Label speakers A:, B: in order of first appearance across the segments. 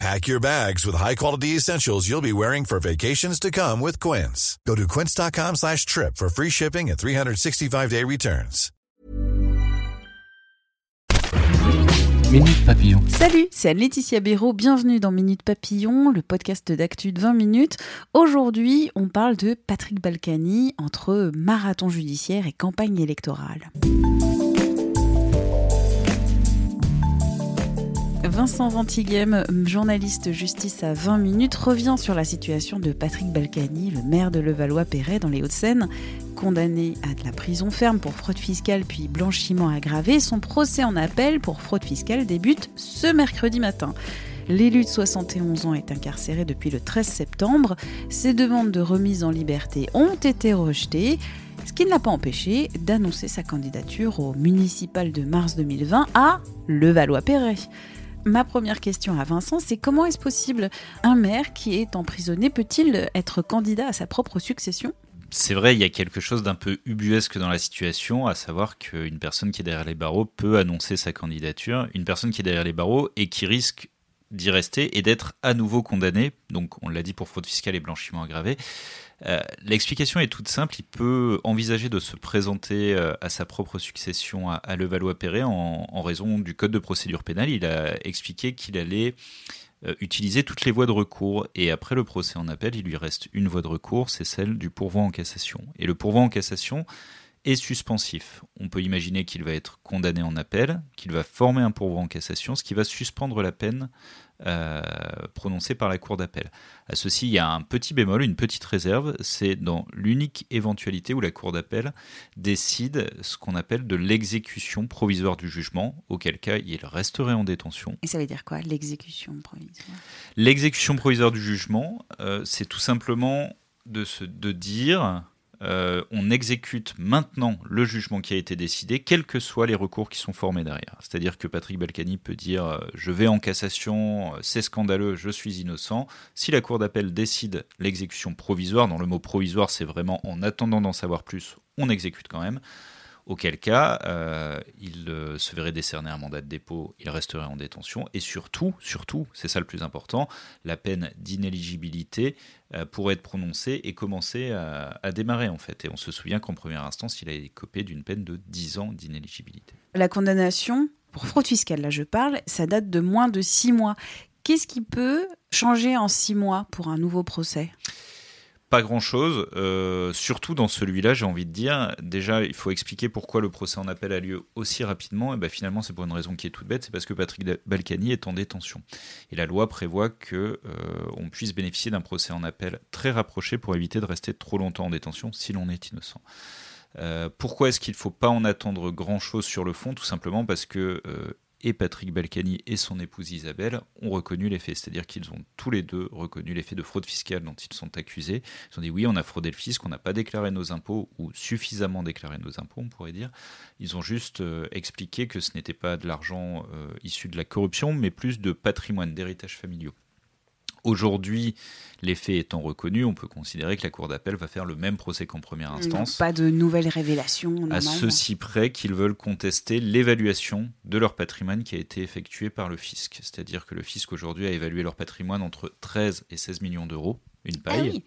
A: Pack your bags with high-quality essentials you'll be wearing for vacations to come with Quince. Go to quince.com slash trip for free shipping and 365-day returns.
B: Minute Papillon.
C: Salut, c'est Anne-Laetitia Béraud. Bienvenue dans Minute Papillon, le podcast d'actu de 20 minutes. Aujourd'hui, on parle de Patrick Balkany entre marathon judiciaire et campagne électorale. Vincent Ventighem, journaliste justice à 20 minutes, revient sur la situation de Patrick Balkany, le maire de Levallois-Perret dans les Hauts-de-Seine. Condamné à de la prison ferme pour fraude fiscale puis blanchiment aggravé, son procès en appel pour fraude fiscale débute ce mercredi matin. L'élu de 71 ans est incarcéré depuis le 13 septembre. Ses demandes de remise en liberté ont été rejetées ce qui ne l'a pas empêché d'annoncer sa candidature au municipal de mars 2020 à Levallois-Perret. Ma première question à Vincent, c'est comment est-ce possible un maire qui est emprisonné peut-il être candidat à sa propre succession?
D: C'est vrai, il y a quelque chose d'un peu ubuesque dans la situation, à savoir qu'une personne qui est derrière les barreaux peut annoncer sa candidature, une personne qui est derrière les barreaux et qui risque d'y rester et d'être à nouveau condamné, donc on l'a dit pour fraude fiscale et blanchiment aggravé, euh, l'explication est toute simple. Il peut envisager de se présenter euh, à sa propre succession à, Levallois-Perret en, raison du code de procédure pénale. Il a expliqué qu'il allait euh, utiliser toutes les voies de recours. Et après le procès en appel, il lui reste une voie de recours, c'est celle du pourvoi en cassation. Et le pourvoi en cassation suspensif. On peut imaginer qu'il va être condamné en appel, qu'il va former un pourvoi en cassation, ce qui va suspendre la peine euh, prononcée par la Cour d'appel. À ceci, il y a un petit bémol, une petite réserve, c'est dans l'unique éventualité où la Cour d'appel décide ce qu'on appelle de l'exécution provisoire du jugement, auquel cas il resterait en détention.
C: Et ça veut dire quoi, l'exécution provisoire?
D: L'exécution provisoire du jugement, euh, c'est tout simplement de, se, de dire euh, on exécute maintenant le jugement qui a été décidé, quels que soient les recours qui sont formés derrière. C'est-à-dire que Patrick Balkany peut dire euh, je vais en cassation, euh, c'est scandaleux, je suis innocent. Si la Cour d'appel décide l'exécution provisoire, dans le mot provisoire, c'est vraiment en attendant d'en savoir plus, on exécute quand même auquel cas euh, il euh, se verrait décerner un mandat de dépôt, il resterait en détention, et surtout, surtout, c'est ça le plus important, la peine d'inéligibilité euh, pourrait être prononcée et commencer à, démarrer en fait. Et on se souvient qu'en première instance, il a écopé d'une peine de 10 ans d'inéligibilité.
C: La condamnation, pour fraude fiscale, là je parle, ça date de moins de 6 mois. Qu'est-ce qui peut changer en 6 mois pour un nouveau procès?
D: Pas grand-chose, euh, surtout dans celui-là, j'ai envie de dire. Déjà, il faut expliquer pourquoi le procès en appel a lieu aussi rapidement. Et ben, finalement, c'est pour une raison qui est toute bête, c'est parce que Patrick Balkany est en détention. Et la loi prévoit que euh, on puisse bénéficier d'un procès en appel très rapproché pour éviter de rester trop longtemps en détention si l'on est innocent. Euh, pourquoi est-ce qu'il ne faut pas en attendre grand-chose sur le fond? Tout simplement parce que et Patrick Balkany et son épouse Isabelle ont reconnu les faits. C'est-à-dire qu'ils ont tous les deux reconnu les faits de fraude fiscale dont ils sont accusés. Ils ont dit oui, on a fraudé le fisc, on n'a pas déclaré nos impôts ou suffisamment déclaré nos impôts, on pourrait dire. Ils ont juste euh, expliqué que ce n'était pas de l'argent euh, issu de la corruption, mais plus de patrimoine, d'héritage familiaux. Aujourd'hui, les faits étant reconnus, on peut considérer que la Cour d'appel va faire le même procès qu'en première instance.
C: pas de nouvelles révélations.
D: À ceci près qu'ils veulent contester l'évaluation de leur patrimoine qui a été effectuée par le fisc. C'est-à-dire que le fisc aujourd'hui a évalué leur patrimoine entre 13 et 16 millions d'euros, une paille. Ah oui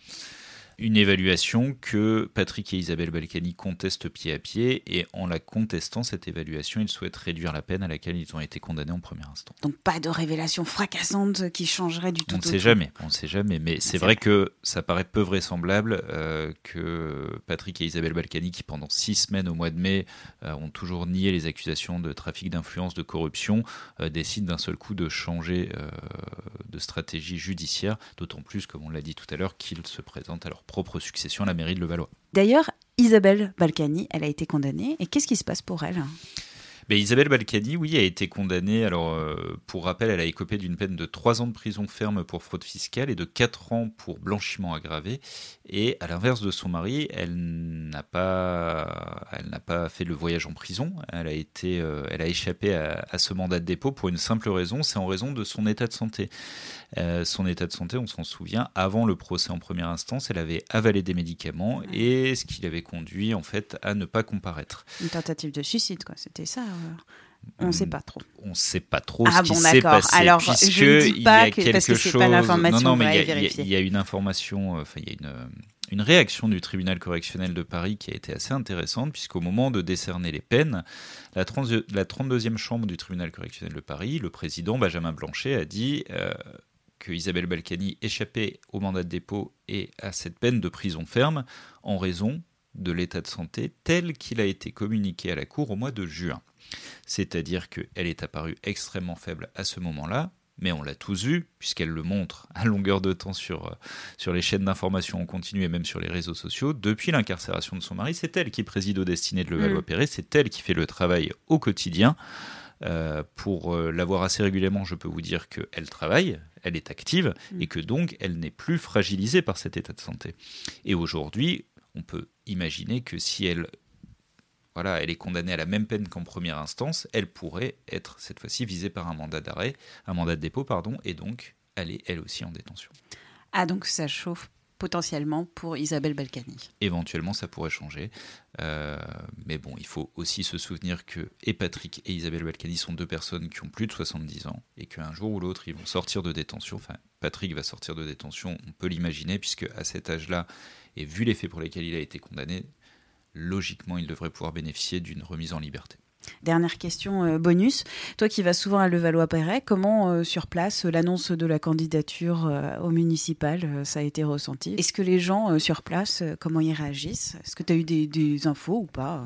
D: une évaluation que Patrick et Isabelle Balkany contestent pied à pied, et en la contestant, cette évaluation, ils souhaitent réduire la peine à laquelle ils ont été condamnés en premier instant.
C: Donc pas de révélation fracassante qui changerait du tout.
D: On ne sait jamais, on ne sait jamais, mais c'est vrai, que ça paraît peu vraisemblable euh, que Patrick et Isabelle Balkany, qui pendant six semaines au mois de mai euh, ont toujours nié les accusations de trafic d'influence, de corruption, euh, décident d'un seul coup de changer de stratégie judiciaire, d'autant plus, comme on l'a dit tout à l'heure, qu'ils se présentent à leur propre succession à la mairie de Levallois.
C: D'ailleurs, Isabelle Balkany, elle a été condamnée. Et qu'est-ce qui se passe pour elle?
D: Isabelle Balkany, oui, a été condamnée. Alors, euh, pour rappel, elle a écopé d'une peine de 3 ans de prison ferme pour fraude fiscale et de 4 ans pour blanchiment aggravé. Et à l'inverse de son mari, elle n'a pas, pas fait le voyage en prison. Elle a été, euh, elle a échappé à, ce mandat de dépôt pour une simple raison, c'est en raison de son état de santé. Euh, son état de santé, on s'en souvient, avant le procès en première instance, elle avait avalé des médicaments et ce qui l'avait conduit en fait à ne pas comparaître.
C: Une tentative de suicide, quoi. C'était ça. On ne sait pas trop.
D: On ne sait pas trop ah ce qui s'est passé.
C: Alors, je ne dis pas que, parce que c'est pas l'information.
D: Non, non, mais il y, a une information, euh, enfin, il y a une, une réaction du tribunal correctionnel de Paris qui a été assez intéressante, puisqu'au moment de décerner les peines, la, 30, la 32e chambre du tribunal correctionnel de Paris, le président Benjamin Blanchet a dit euh, que Isabelle Balkany échappait au mandat de dépôt et à cette peine de prison ferme en raison de l'état de santé tel qu'il a été communiqué à la Cour au mois de juin. C'est-à-dire qu'elle est apparue extrêmement faible à ce moment-là, mais on l'a tous vu, puisqu'elle le montre à longueur de temps sur, euh, sur les chaînes d'information en continu et même sur les réseaux sociaux. Depuis l'incarcération de son mari, c'est elle qui préside aux destinées de Levallois-Perret, mm. c'est elle qui fait le travail au quotidien. Euh, pour euh, l'avoir assez régulièrement, je peux vous dire qu'elle travaille, elle est active mm. et que donc elle n'est plus fragilisée par cet état de santé. Et aujourd'hui, on peut imaginer que si elle voilà, elle est condamnée à la même peine qu'en première instance, elle pourrait être cette fois-ci visée par un mandat d'arrêt, un mandat de dépôt, pardon, et donc elle est elle aussi en détention.
C: Ah donc ça chauffe potentiellement pour Isabelle Balkany.
D: Éventuellement, ça pourrait changer. Euh, mais bon, il faut aussi se souvenir que et Patrick et Isabelle Balkany sont deux personnes qui ont plus de 70 ans et qu'un jour ou l'autre, ils vont sortir de détention. Enfin, Patrick va sortir de détention, on peut l'imaginer, puisque à cet âge-là, et vu les faits pour lesquels il a été condamné, logiquement, il devrait pouvoir bénéficier d'une remise en liberté.
C: Dernière question euh, bonus. Toi qui vas souvent à Levallois-Perret, comment euh, sur place l'annonce de la candidature euh, au municipal, ça a été ressenti? Est-ce que les gens sur place, comment ils réagissent? Est-ce que tu as eu des infos ou pas?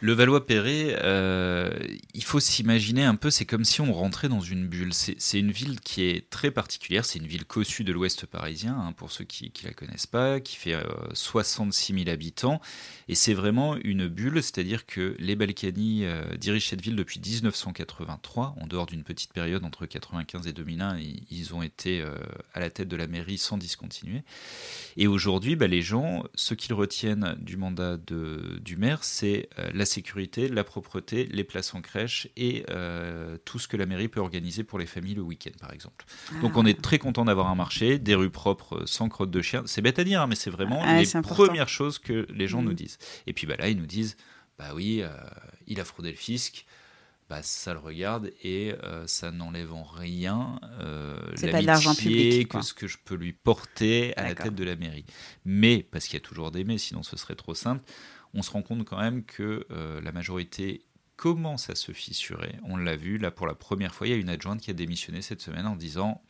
D: Le Valois-Perret, euh, il faut s'imaginer un peu, c'est comme si on rentrait dans une bulle. C'est une ville qui est très particulière, c'est une ville cossue de l'ouest parisien, hein, pour ceux qui ne la connaissent pas, qui fait 66 000 habitants. Et c'est vraiment une bulle, c'est-à-dire que les Balkany euh, dirigent cette ville depuis 1983, en dehors d'une petite période entre 1995 et 2001, ils, ont été euh, à la tête de la mairie sans discontinuer. Et aujourd'hui, bah, les gens, ce qu'ils retiennent du mandat de, du maire, c'est la sécurité, la propreté, les places en crèche et euh, tout ce que la mairie peut organiser pour les familles le week-end, par exemple. Donc on est très content d'avoir un marché, des rues propres, euh, sans crotte de chien. C'est bête à dire, hein, mais c'est vraiment les premières choses que les gens nous mm. disent. Et puis bah, là, ils nous disent, bah oui, euh, il a fraudé le fisc. Bah, ça le regarde et ça n'enlève en rien euh, l'amitié que ce que je peux lui porter à la tête de la mairie. Mais, parce qu'il y a toujours des mais, sinon ce serait trop simple, on se rend compte quand même que euh, la majorité commence à se fissurer. On l'a vu, là pour la première fois, il y a une adjointe qui a démissionné cette semaine en disant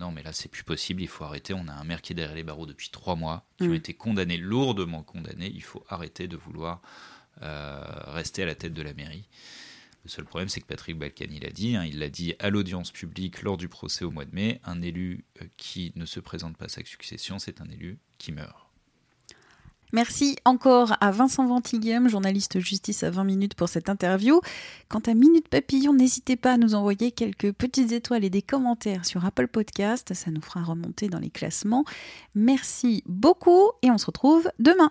D: non mais là c'est plus possible, il faut arrêter, on a un maire qui est derrière les barreaux depuis trois mois, qui ont mm. été condamnés, lourdement condamnés, il faut arrêter de vouloir euh, rester à la tête de la mairie. Le seul problème, c'est que Patrick Balkany l'a dit, hein, il l'a dit à l'audience publique lors du procès au mois de mai, un élu euh, qui ne se présente pas à sa succession, c'est un élu qui meurt.
C: Merci encore à Vincent Ventiguem, journaliste justice à 20 minutes pour cette interview. Quant à Minute Papillon, n'hésitez pas à nous envoyer quelques petites étoiles et des commentaires sur Apple Podcast, ça nous fera remonter dans les classements. Merci beaucoup et on se retrouve demain.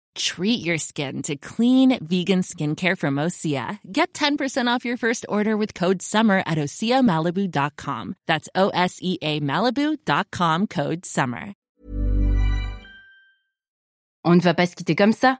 E: Treat your skin to clean vegan skincare from Osea. Get 10% off your first order with code SUMMER at OseaMalibu.com. That's O S E A Malibu.com code SUMMER.
F: On ne va pas se quitter comme ça.